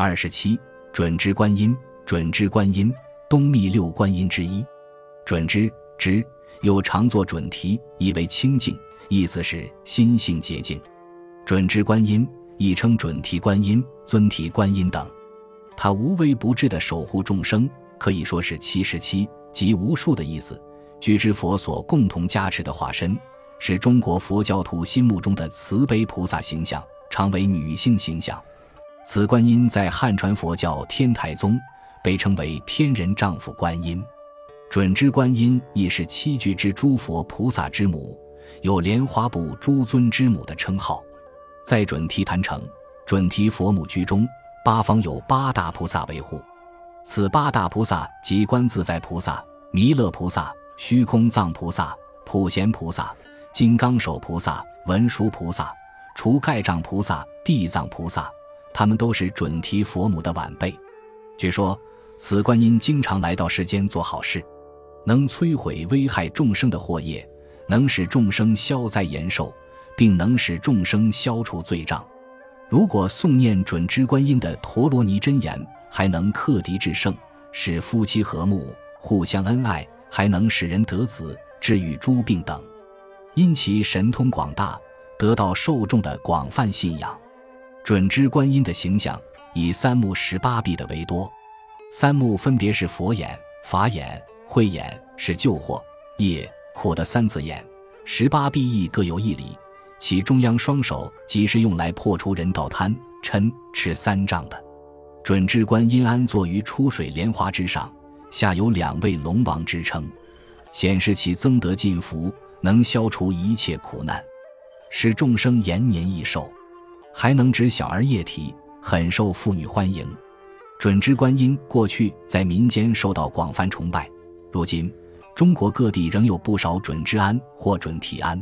二十七，准支观音，准支观音，东密六观音之一。准支支又常作准提，意为清净，意思是心性洁净。准支观音亦称准提观音、尊提观音等。他无微不至的守护众生，可以说是七十七，即无数的意思。具之佛所共同加持的化身，是中国佛教徒心目中的慈悲菩萨形象，常为女性形象。此观音在汉传佛教天台宗被称为天人丈夫观音。准支观音亦是七具之诸佛菩萨之母，有莲花部诸尊之母的称号。在准提坛城、准提佛母居中。八方有八大菩萨维护，此八大菩萨即观自在菩萨、弥勒菩萨、虚空藏菩萨、普贤菩萨、金刚手菩萨、文殊菩萨、除盖障菩萨、地藏菩萨，他们都是准提佛母的晚辈。据说此观音经常来到世间做好事，能摧毁危害众生的祸业，能使众生消灾延寿，并能使众生消除罪障。如果诵念准支观音的陀罗尼真言，还能克敌制胜，使夫妻和睦，互相恩爱，还能使人得子，治愈诸病等。因其神通广大，得到受众的广泛信仰。准支观音的形象以三目十八臂的为多，三目分别是佛眼、法眼、慧眼，是救惑业苦的三字眼；十八臂亦各有一理。其中央双手即是用来破除人道贪嗔痴三障的，准支观音安坐于出水莲花之上，下有两位龙王之称，显示其增德进福，能消除一切苦难，使众生延年益寿，还能指小儿夜啼，很受妇女欢迎。准支观音过去在民间受到广泛崇拜，如今中国各地仍有不少准支庵或准提庵。